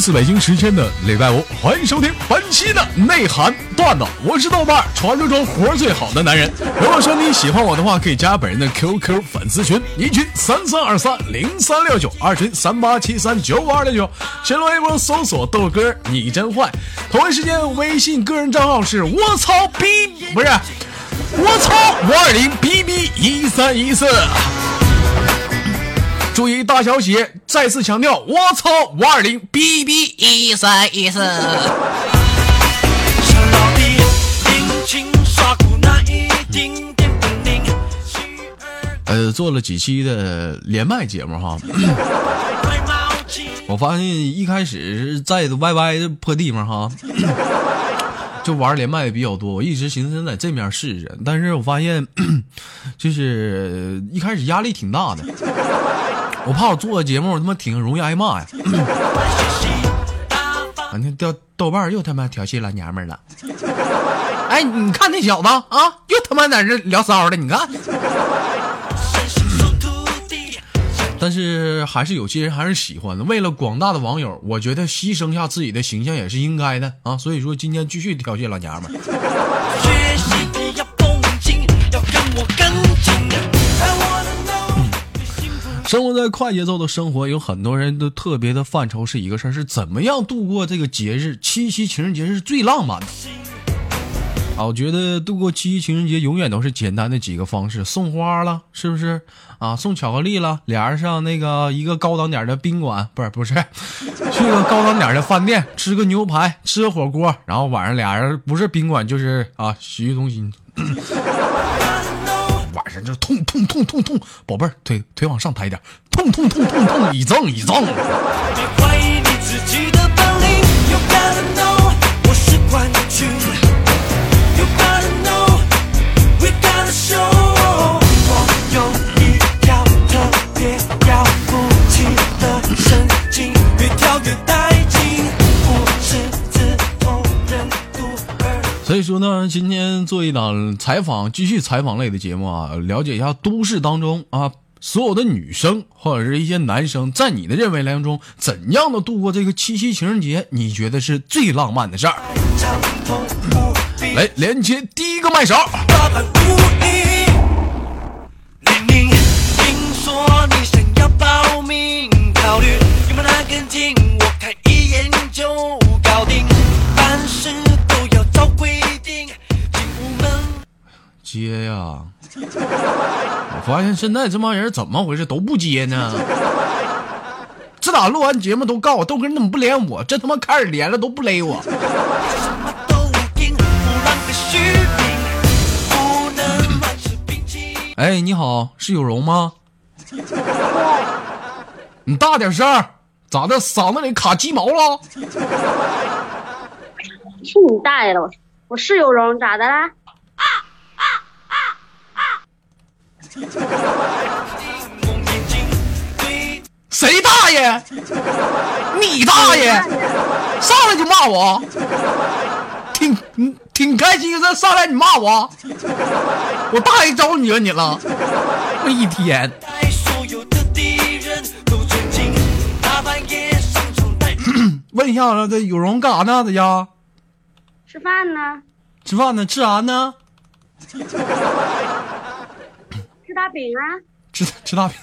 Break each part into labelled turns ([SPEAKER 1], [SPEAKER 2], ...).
[SPEAKER 1] 来自北京时间的礼拜五，欢迎收听本期的内涵段子。我是豆瓣传说中活最好的男人。如果说你喜欢我的话，可以加本人的 QQ 粉丝群，一群三三二三零三六九，二群三八七三九五二六九。新浪微博搜索豆哥，你真坏。同一时间，微信个人账号是我操逼，不是我操五二零 bb 一三一四。注意大小写，再次强调，我操五二零 bb 一三一四。呃，做了几期的连麦节目哈，我发现一开始在 YY 的破地方哈，就玩连麦的比较多。我一直寻思在这面试试，但是我发现 就是一开始压力挺大的。我怕我做个节目他妈挺容易挨骂呀！啊，那掉豆瓣又他妈调戏老娘们了。哎，你看那小子啊，又他妈在这聊骚的，你看。但是还是有些人还是喜欢的。为了广大的网友，我觉得牺牲下自己的形象也是应该的啊。所以说今天继续调戏老娘们。生活在快节奏的生活，有很多人都特别的范畴是一个事儿，是怎么样度过这个节日？七夕情人节是最浪漫的。啊，我觉得度过七夕情人节永远都是简单的几个方式：送花了，是不是？啊，送巧克力了，俩人上那个一个高档点的宾馆，不是不是，去个高档点的饭店吃个牛排，吃个火锅，然后晚上俩人不是宾馆就是啊洗浴中心。晚上就痛痛痛痛痛，宝贝儿，腿腿往上抬点，痛痛痛痛痛，一赠一赠。所以说呢，今天做一档采访，继续采访类的节目啊，了解一下都市当中啊，所有的女生或者是一些男生，在你的认为当中，怎样的度过这个七夕情人节？你觉得是最浪漫的事儿？来连接第一个麦手。接呀！我发现现在这帮人怎么回事都不接呢？自打录完节目都告我豆哥，你怎么不连我？这他妈开始连了都不勒我。哎，你好，是有容吗？你大点声，咋的？嗓子里卡鸡毛了？
[SPEAKER 2] 去你大爷的！我是有容，咋的啦？
[SPEAKER 1] 谁大爷？你大爷！上来就骂我，挺挺开心的。上来你骂我，我大爷招你惹你了？我一天。问一下，这有容干啥呢？在家
[SPEAKER 2] 吃饭呢？
[SPEAKER 1] 吃饭呢？吃啥呢？
[SPEAKER 2] 吃大饼啊！
[SPEAKER 1] 吃吃大饼。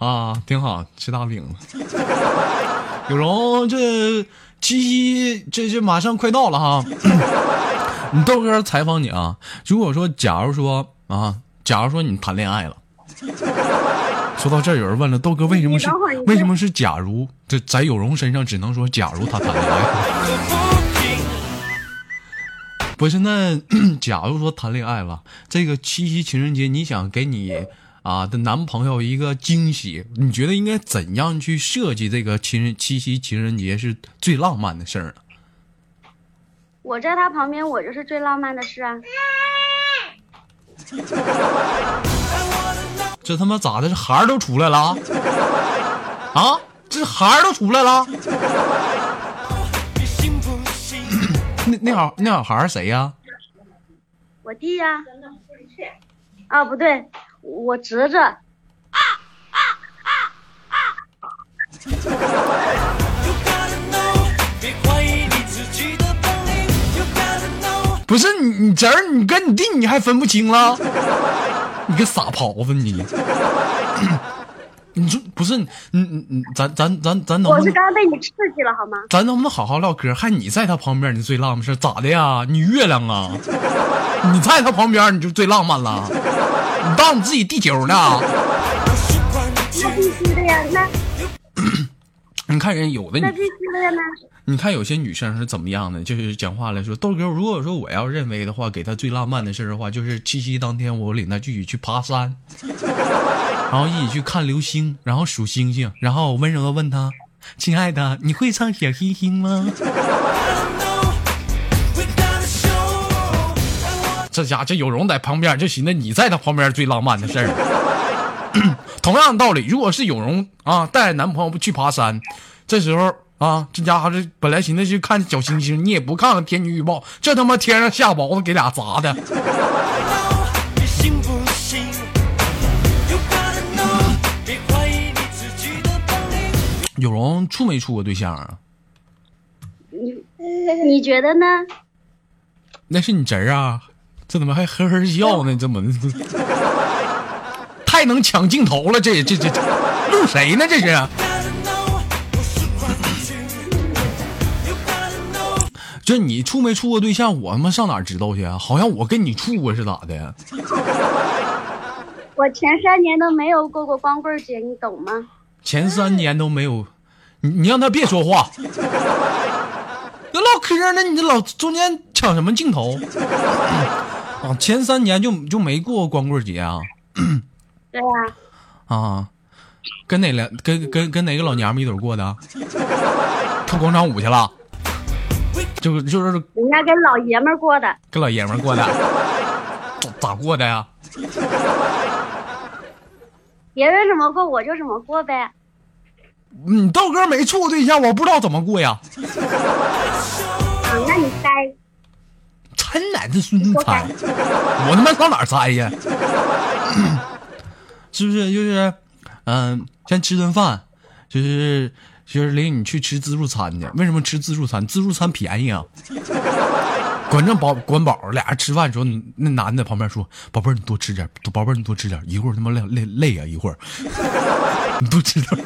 [SPEAKER 1] 啊，挺好，吃大饼。有容，这七夕这这马上快到了哈。你豆哥采访你啊，如果说假如说啊，假如说你谈恋爱了，说到这儿，有人问了，豆哥为什么是为什么是假如？这在有容身上只能说假如他谈恋爱。不是，那 假如说谈恋爱了，这个七夕情人节，你想给你啊的男朋友一个惊喜，你觉得应该怎样去设计这个情人七夕情人节是最浪漫的事儿呢？
[SPEAKER 2] 我在他旁边，我就是最浪漫的事啊！
[SPEAKER 1] 这他妈咋的？这孩儿都出来了啊？这孩儿都出来了？那那小那小孩谁呀？
[SPEAKER 2] 我弟呀。啊，不对，我侄子。啊啊
[SPEAKER 1] 不是你，你侄儿，你跟你弟你还分不清了？你个傻狍子你！你说不是？你你你，咱咱咱咱能不能？
[SPEAKER 2] 我是刚刚被你刺激了好吗？
[SPEAKER 1] 咱能不能好好唠嗑？还你在他旁边，你最浪漫是咋的呀？你月亮啊？你在他旁边你就最浪漫了？你当你自己地球呢？
[SPEAKER 2] 那必须的呀，那
[SPEAKER 1] 你看人有的女，
[SPEAKER 2] 那必须的呀，那
[SPEAKER 1] 你看有些女生是怎么样的？就是讲话来说，豆哥，如果说我要认为的话，给她最浪漫的事的话，就是七夕当天我领她一起去爬山，然后一起去看流星，然后数星星，然后我温柔的问他：“亲爱的，你会唱小星星吗？” 这家这有容在旁边，就寻思你在他旁边最浪漫的事儿。同样的道理，如果是有容啊带着男朋友去爬山，这时候啊，这家伙这本来寻思去看小星星，你也不看看天气预报，这他妈天上下雹子给俩砸的。有容处没处过对象啊？
[SPEAKER 2] 你你觉得呢？
[SPEAKER 1] 那是你侄儿啊，这怎么还呵呵笑呢？这么太能抢镜头了，这这这这录谁呢？这是？这你处没处过对象？我他妈上哪儿知道去啊？好像我跟你处过是咋的？
[SPEAKER 2] 我前三年都没有过过光棍节，你懂吗？
[SPEAKER 1] 前三年都没有，你你让他别说话，要唠嗑呢，你这老中间抢什么镜头？啊，前三年就就没过光棍节啊？
[SPEAKER 2] 对呀、
[SPEAKER 1] 啊，跟哪两跟跟跟哪个老娘们一起过的？跳广场舞去了？就就是
[SPEAKER 2] 人家跟老爷们儿过的。
[SPEAKER 1] 跟老爷们儿过的？咋咋过的呀？
[SPEAKER 2] 别人怎么过我就怎么过呗。
[SPEAKER 1] 你豆哥没处过对象，我不知道怎么过呀。
[SPEAKER 2] 啊，那你猜？
[SPEAKER 1] 真来这孙子猜，我他妈上哪儿猜呀？是不是就是，嗯、先吃顿饭，就是就是领你去吃自助餐去。为什么吃自助餐？自助餐便宜啊。管正宝管饱，俩人吃饭的时候，那男的旁边说：“宝贝儿，你多吃点，宝贝儿你多吃点，一会儿他妈累累累啊，一会儿你多吃点。”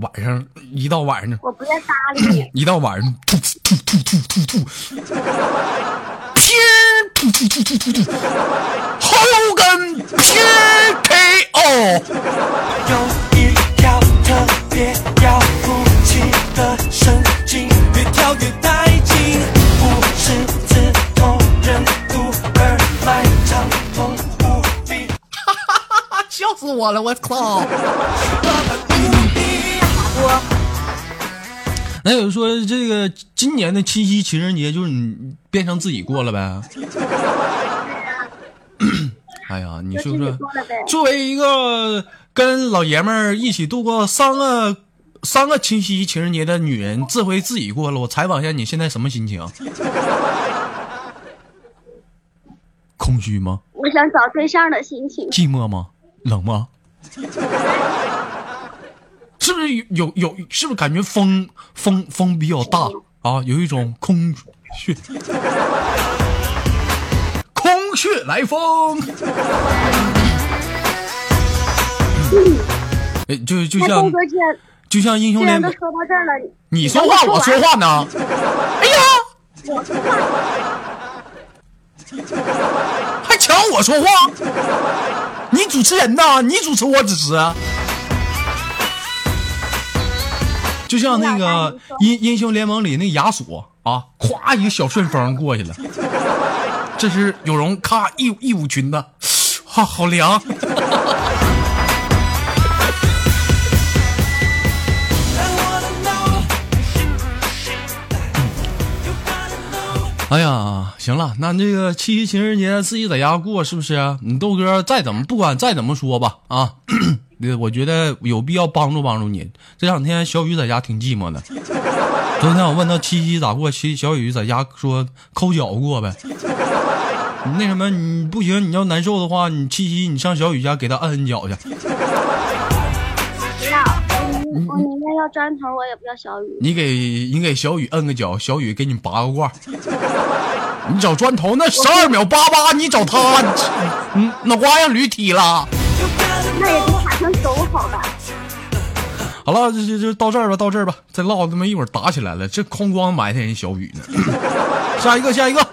[SPEAKER 1] 晚上一到晚上，
[SPEAKER 2] 我不愿搭理你。
[SPEAKER 1] 一到晚上，吐吐吐吐吐吐，偏吐吐吐吐吐吐，后跟偏我了！我操！那有说这个今年的七夕情人节就是你变成自己过了呗？哎呀，你说说。作为一个跟老爷们儿一起度过三个三个七夕情人节的女人，这回自己过了，我采访一下你现在什么心情？空虚吗？
[SPEAKER 2] 我想找对象的心情。
[SPEAKER 1] 寂寞吗？冷吗？是不是有有有？是不是感觉风风风比较大啊？有一种空穴，空穴来风。哎，就就像就像英雄联盟
[SPEAKER 2] 都，说到这儿了，
[SPEAKER 1] 你说话我说话呢。哎呀，
[SPEAKER 2] 我说话，
[SPEAKER 1] 让我说话？你主持人呢？你主持我主持？就像那个英英雄联盟里那亚索啊，咵一个小顺风过去了，这是有容咔一一舞裙子，哈、好凉。哎呀，行了，那这个七夕情人节自己在家过是不是？你豆哥再怎么不管再怎么说吧啊，我觉得有必要帮助帮助你。这两天小雨在家挺寂寞的，昨天我问他七夕咋过，七小雨在家说抠脚过呗。那什么，你不行，你要难受的话，你七夕你上小雨家给他摁摁脚去。
[SPEAKER 2] 要砖头，我也不要小雨。
[SPEAKER 1] 你给你给小雨摁个脚，小雨给你拔个罐。你找砖头那十二秒八八，你找他，嗯，脑瓜让驴踢了。
[SPEAKER 2] 那也比卡成手好吧？
[SPEAKER 1] 好了，就就就到这儿吧，到这儿吧，再唠他妈一会儿打起来了，这哐咣埋汰人小雨呢。下一个，下一个。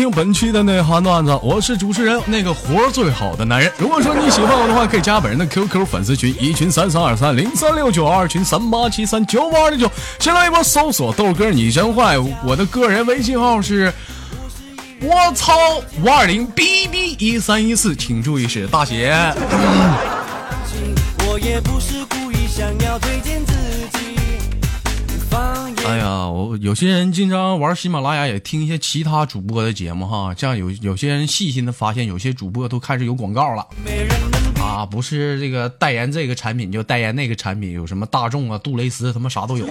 [SPEAKER 1] 听本期的内涵段子，我是主持人那个活最好的男人。如果说你喜欢我的话，可以加本人的 QQ 粉丝群，一群三三二三零三六九，二群三八七三九五二零九。新浪微博搜索豆哥你真坏，我的个人微信号是。我操五二零 B B 一三一四，请注意是大写。
[SPEAKER 3] 我也不是故意想要推荐自己。
[SPEAKER 1] 哎呀，我有些人经常玩喜马拉雅，也听一些其他主播的节目哈。这样有有些人细心的发现，有些主播都开始有广告了啊，不是这个代言这个产品就代言那个产品，有什么大众啊、杜蕾斯，他妈啥都有。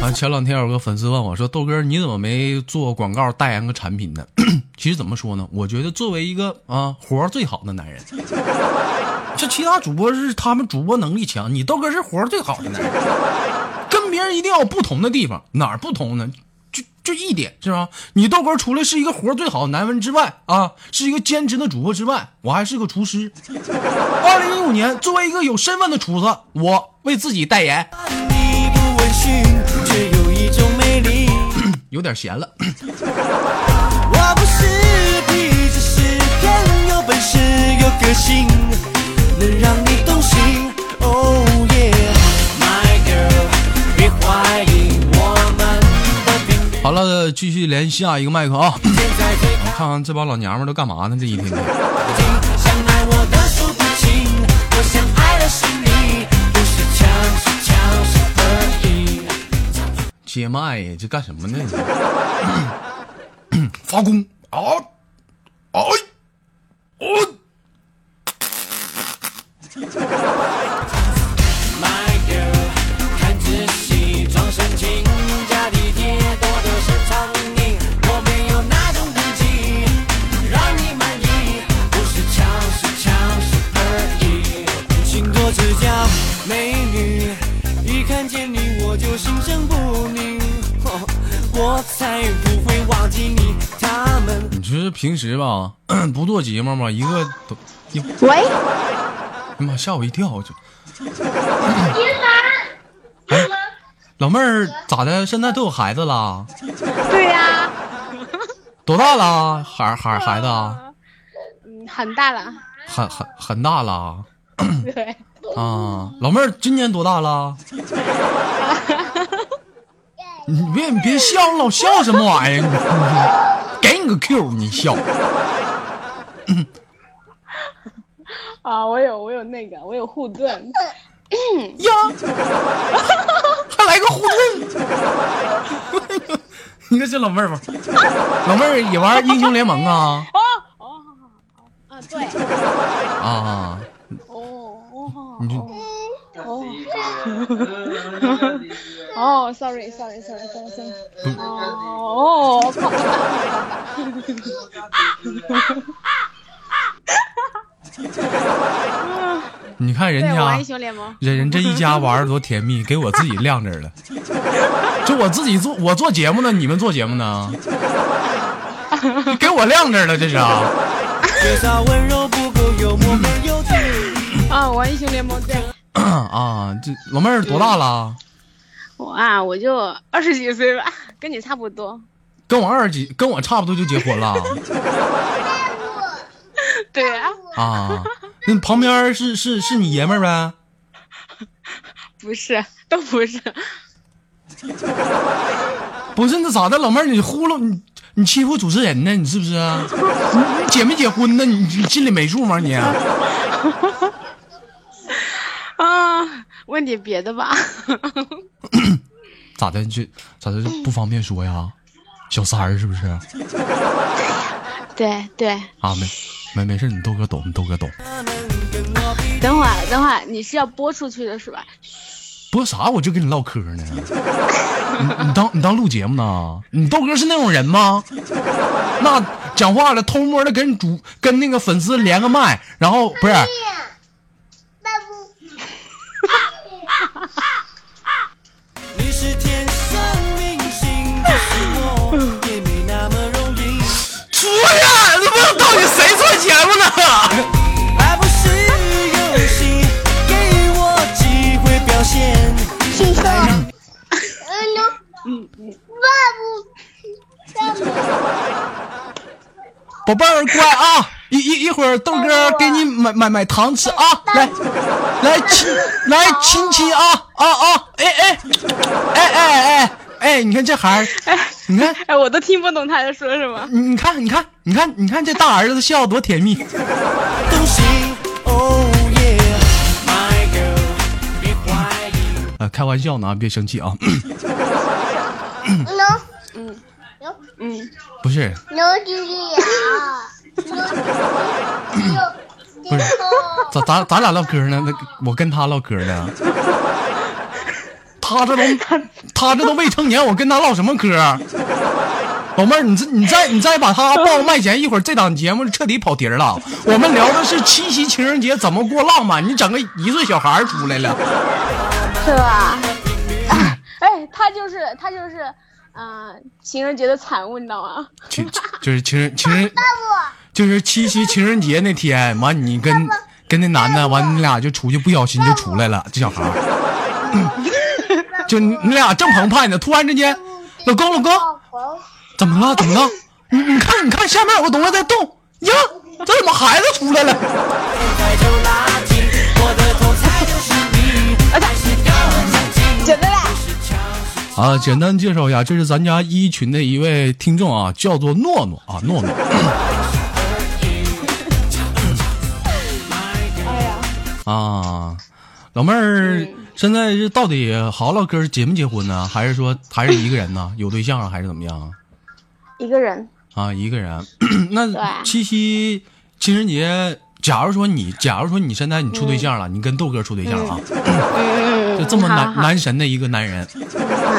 [SPEAKER 1] 啊，前两天有个粉丝问我说：“豆哥，你怎么没做广告代言个产品呢？” 其实怎么说呢？我觉得作为一个啊活最好的男人，这其他主播是他们主播能力强，你豆哥是活儿最好的男人，跟别人一定要有不同的地方，哪儿不同呢？就就一点是吧？你豆哥除了是一个活儿最好的男人之外啊，是一个兼职的主播之外，我还是个厨师。二零一五年，作为一个有身份的厨子，我为自己代言，
[SPEAKER 3] 有一种美丽。
[SPEAKER 1] 有点闲了。
[SPEAKER 3] 我不是皮，只是天有本事、有个性，能让你动心。Oh yeah，my girl，别怀疑我们的频率。
[SPEAKER 1] 好了，继续连下一个麦克啊！看看这帮老娘们都干嘛呢？这一天天
[SPEAKER 3] 靠近，想爱我的说不清，我想爱的是你，不是强是强势而已。
[SPEAKER 1] 接麦呀，这干什么呢？发功啊！哎！平时吧，不做节目嘛，一个都，哟，
[SPEAKER 2] 喂，
[SPEAKER 1] 哎妈，吓我一跳！就，哎，老妹儿咋的？现在都有孩子了？
[SPEAKER 4] 对呀、
[SPEAKER 1] 多大了？孩孩孩子啊？
[SPEAKER 4] 嗯，很大了，
[SPEAKER 1] 很很很大了
[SPEAKER 4] 对，
[SPEAKER 1] 啊！老妹儿今年多大了？你别你别笑，你老笑什么玩意儿？给你个 Q，你笑。
[SPEAKER 4] 啊，我有我有那个，我有护盾，
[SPEAKER 1] 呀，还来个护盾！你看这老妹儿吧，老妹儿也玩英雄联盟啊
[SPEAKER 4] 哦哦，啊对，
[SPEAKER 1] 啊！
[SPEAKER 4] 哦哦
[SPEAKER 1] 你
[SPEAKER 4] 哦，sorry sorry sorry sorry sorry，哦哦，靠
[SPEAKER 1] 你看人家人人这一家玩的多甜蜜，给我自己晾这儿了。就我自己做，我做节目呢，你们做节目呢，给我晾这儿了，这是啊。
[SPEAKER 4] 啊，玩英雄联盟，对，
[SPEAKER 1] 啊，这老妹儿多大了？
[SPEAKER 4] 我啊，我就二十几岁吧，跟你差不多，
[SPEAKER 1] 跟我二十几，跟我差不多就结婚了
[SPEAKER 4] 对啊，
[SPEAKER 1] 啊。那旁边是是是你爷们儿呗？
[SPEAKER 4] 不是，都不是，
[SPEAKER 1] 不是那咋的，老妹儿你糊弄你你欺负主持人呢？你是不是你结没结婚呢？你你心里没数吗你？
[SPEAKER 4] 啊，问点别的吧。
[SPEAKER 1] 咋的？这咋的？不方便说呀？小三儿是不是？
[SPEAKER 4] 对对，
[SPEAKER 1] 啊，没没没事，你豆哥懂，你豆哥懂。
[SPEAKER 4] 等会儿等会儿，你是要播出去的是吧？
[SPEAKER 1] 播啥？我就跟你唠嗑呢。你你当你当录节目呢？你豆哥是那种人吗？那讲话了，偷摸的跟主跟那个粉丝连个麦，然后不是节目呢？
[SPEAKER 3] 爱不是游戏，给我机会表现。
[SPEAKER 2] 听说，嗯，
[SPEAKER 1] 宝贝儿乖啊！一一一会儿豆哥给你买买买糖吃啊！来来亲来亲亲啊啊啊！哎哎哎哎哎哎！你看这孩儿，哎你看
[SPEAKER 4] 哎，我都听不懂他在说什么。
[SPEAKER 1] 你你看你看你看你看这大儿子笑多甜蜜。
[SPEAKER 3] 动心，Oh yeah，My girl，别怀疑。
[SPEAKER 1] 呃，开玩笑呢，别生气啊。
[SPEAKER 2] 能
[SPEAKER 4] 嗯，
[SPEAKER 1] 不是
[SPEAKER 2] 能听见呀？
[SPEAKER 1] 不是，咱咱咱俩唠嗑呢，那我跟他唠嗑呢。他这都 他这都未成年，我跟他唠什么嗑？老妹儿，你这你再你再把他报卖前，一会儿这档节目彻底跑题儿了。我们聊的是七夕情人节怎么过浪漫，你整个一岁小孩出来了。
[SPEAKER 4] 是吧？哎，他就是他就是，嗯、情人节的产物，你知道吗？
[SPEAKER 1] 情就是情人情人，就是七夕情人节那天，完你跟跟那男的，完你俩就出去，不小心就出来了，这小孩儿，就你你俩正澎湃呢，突然之间，老公老公，怎么了怎么了？你你看你看下面有个东西在动呀，这怎么孩子出来了？啊，简单介绍一下，这是咱家一群的一位听众啊，叫做诺诺啊，诺诺。
[SPEAKER 4] 哎呀，
[SPEAKER 1] 啊，老妹儿，现在是到底好好唠嗑，结没结婚呢？还是说还是一个人呢？有对象啊还是怎么样啊？
[SPEAKER 4] 一个人，
[SPEAKER 1] 啊，一个人。那七夕情人节，假如说你，假如说你现在你处对象了，你跟豆哥处对象啊，
[SPEAKER 4] 嗯
[SPEAKER 1] 就这么男男神的一个男人，
[SPEAKER 4] 啊，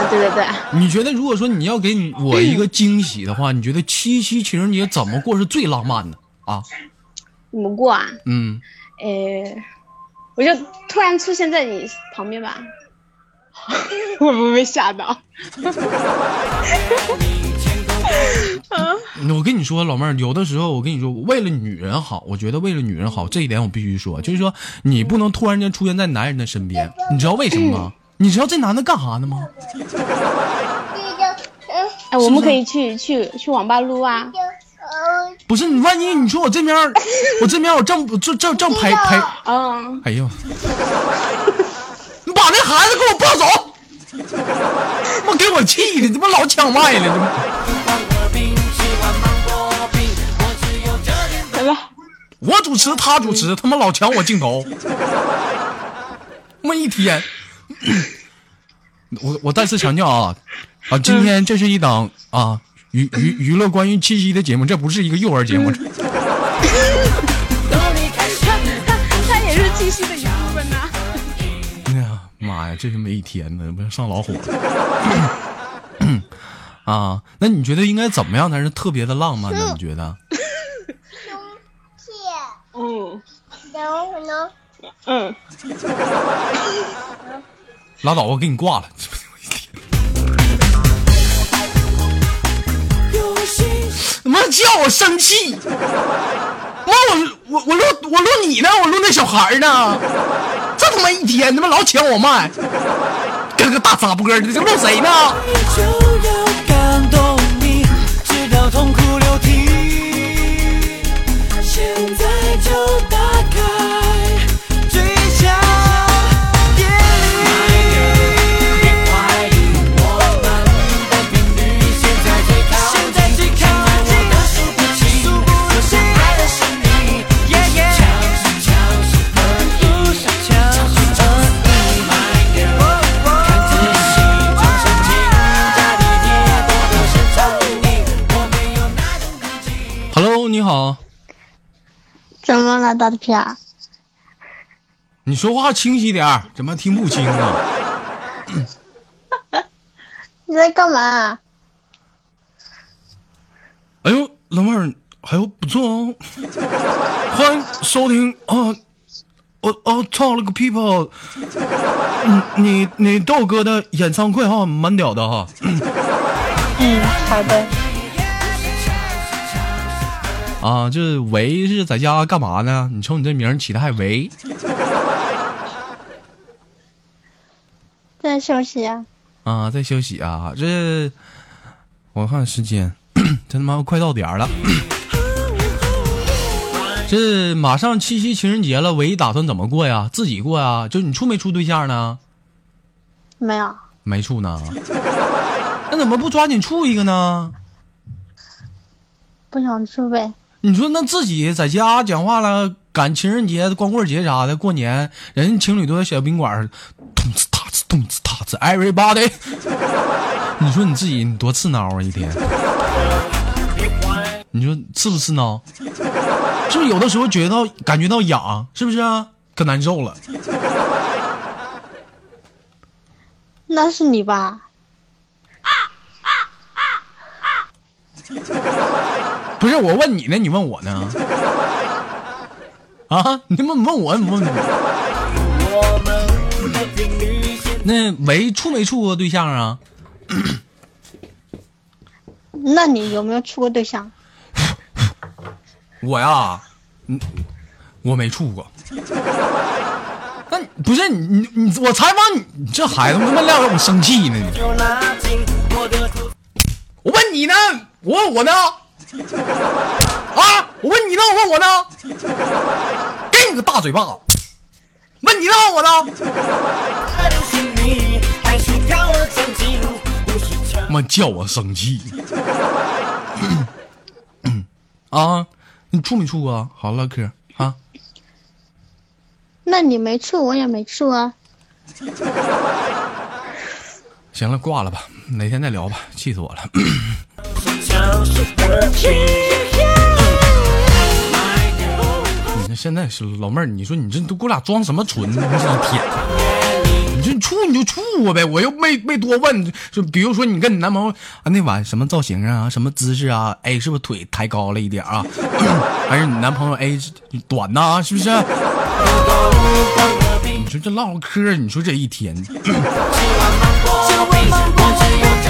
[SPEAKER 4] 对对对，
[SPEAKER 1] 你觉得如果说你要给你我一个惊喜的话，你觉得七夕情人节怎么过是最浪漫的啊？
[SPEAKER 4] 怎么过啊？
[SPEAKER 1] 嗯，
[SPEAKER 4] 呃，我就突然出现在你旁边吧，会不会被吓到？
[SPEAKER 1] 我跟你说，老妹儿，有的时候我跟你说，为了女人好，我觉得为了女人好，这一点我必须说，就是说你不能突然间出现在男人的身边，你知道为什么吗？你知道这男的干啥呢吗？
[SPEAKER 4] 哎，我们可以去去去网吧撸啊！
[SPEAKER 1] 不是你，万一你说我这边，我这边我正正正正陪陪，
[SPEAKER 4] 嗯，
[SPEAKER 1] 哎呦，你把那孩子给我抱走！他妈给我气的，他妈老抢麦了，这不。
[SPEAKER 3] 欢乐冰，喜欢芒果冰，我
[SPEAKER 1] 主持他主持，他妈老抢我镜头，他妈一天。我我再次强调啊啊，今天这是一档啊娱娱娱乐关于七夕的节目，这不是一个幼儿节目。
[SPEAKER 4] 他也是七夕的一部分呐、
[SPEAKER 1] 哎呀妈呀，这是没一天呢，不是上老火了。啊，那你觉得应该怎么样才是特别的浪漫呢？你觉得？
[SPEAKER 4] 嗯
[SPEAKER 2] 能
[SPEAKER 4] 嗯，
[SPEAKER 1] 拉倒，我给你挂了。他妈叫我生气！妈，我我我录我录你呢，我录那小孩呢。这他妈一天他妈老抢我麦，跟个大杂波的，这录谁呢？
[SPEAKER 4] 怎么了，大皮儿？
[SPEAKER 1] 你说话清晰点儿，怎么听不清啊？
[SPEAKER 4] 你在干嘛？
[SPEAKER 1] 哎呦，老妹儿，哎呦不错哦，欢迎收听啊！我哦操了个屁泡！嗯，你你豆哥的演唱会哈，蛮屌的哈。
[SPEAKER 4] 嗯，好的。
[SPEAKER 1] 啊，这维是在家干嘛呢？你瞅你这名起的还维
[SPEAKER 4] 在休息啊。
[SPEAKER 1] 啊，在休息啊。这我看时间，这他妈快到点儿了。这马上七夕情人节了，维打算怎么过呀？自己过呀？就你处没处对象呢？
[SPEAKER 4] 没有，
[SPEAKER 1] 没处呢。那怎么不抓紧处一个呢？
[SPEAKER 4] 不想处呗。
[SPEAKER 1] 你说那自己在家讲话了，赶情人节、光棍节啥的，过年人情侣都在小宾馆儿，咚哧踏哧咚哧踏哧，everybody。你说你自己你多刺挠啊一天？你说刺不刺挠？是不是有的时候觉得到感觉到痒，是不是啊？可难受了。
[SPEAKER 4] 那是你吧？
[SPEAKER 1] 不是我问你呢，你问我呢？啊，你问问我，你问我。那没处没处过对象啊？
[SPEAKER 4] 那你有没有处过对象？
[SPEAKER 1] 我呀，嗯，我没处过。那不是你你你，我采访你，你这孩子他妈让我生气呢！我问你呢，我问我呢？啊！我问你呢，我问我呢？给你个大嘴巴！问你呢，我呢？妈叫我生气！啊！你处没处啊？好唠嗑啊！
[SPEAKER 4] 那你没处，我也没处啊。
[SPEAKER 1] 行了，挂了吧，哪天再聊吧，气死我了。你这现在是老妹儿，你说你这都给我俩装什么纯？这一天，你这处你就处我呗，我又没没多问。就比如说你跟你男朋友啊那晚什么造型啊，什么姿势啊？哎，是不是腿抬高了一点啊？还是你男朋友哎短呐？是不是？你说这唠嗑，你说这一天。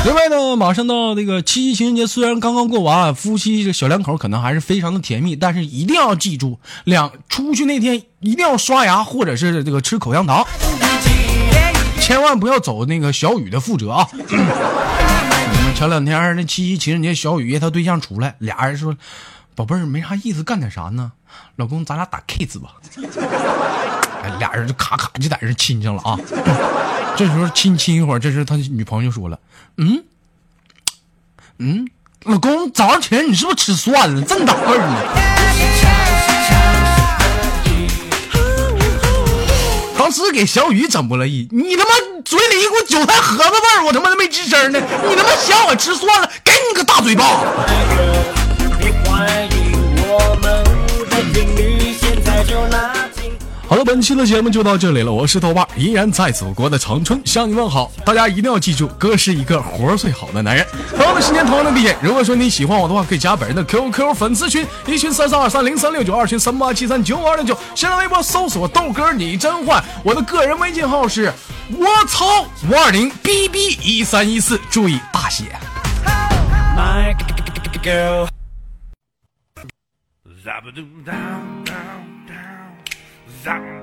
[SPEAKER 1] 另外呢，马上到这个七夕情人节，虽然刚刚过完，夫妻这小两口可能还是非常的甜蜜，但是一定要记住，两出去那天一定要刷牙或者是这个吃口香糖，千万不要走那个小雨的覆辙啊！前两天那七夕情人节，小雨约他对象出来，俩人说：“宝贝儿，没啥意思，干点啥呢？老公，咱俩打 kiss 吧。”哎，俩人就咔咔就在这亲上了啊！这时候亲亲一会儿，这时他女朋友就说了：“嗯，嗯，老公，早上起来你是不是吃蒜了？这么大味儿呢？”当时给小雨整不乐意，你他妈嘴里一股韭菜盒子味儿，我他妈都没吱声呢，你他妈想我吃蒜了，给你个大嘴巴！期的节目就到这里了，我是豆瓣，依然在祖国的长春向你问好。大家一定要记住，哥是一个活最好的男人。同样的时间，同样的地点，如果说你喜欢我的话，可以加本人的 QQ 粉丝群，一群三三二三零三六九，二群三八七三九五二零九，新浪微博搜索豆哥你真坏，我的个人微信号是我操五二零 bb 一三一四，注意大写。
[SPEAKER 3] My girl. Zabadoo down, down, down. Zabba-ba-da.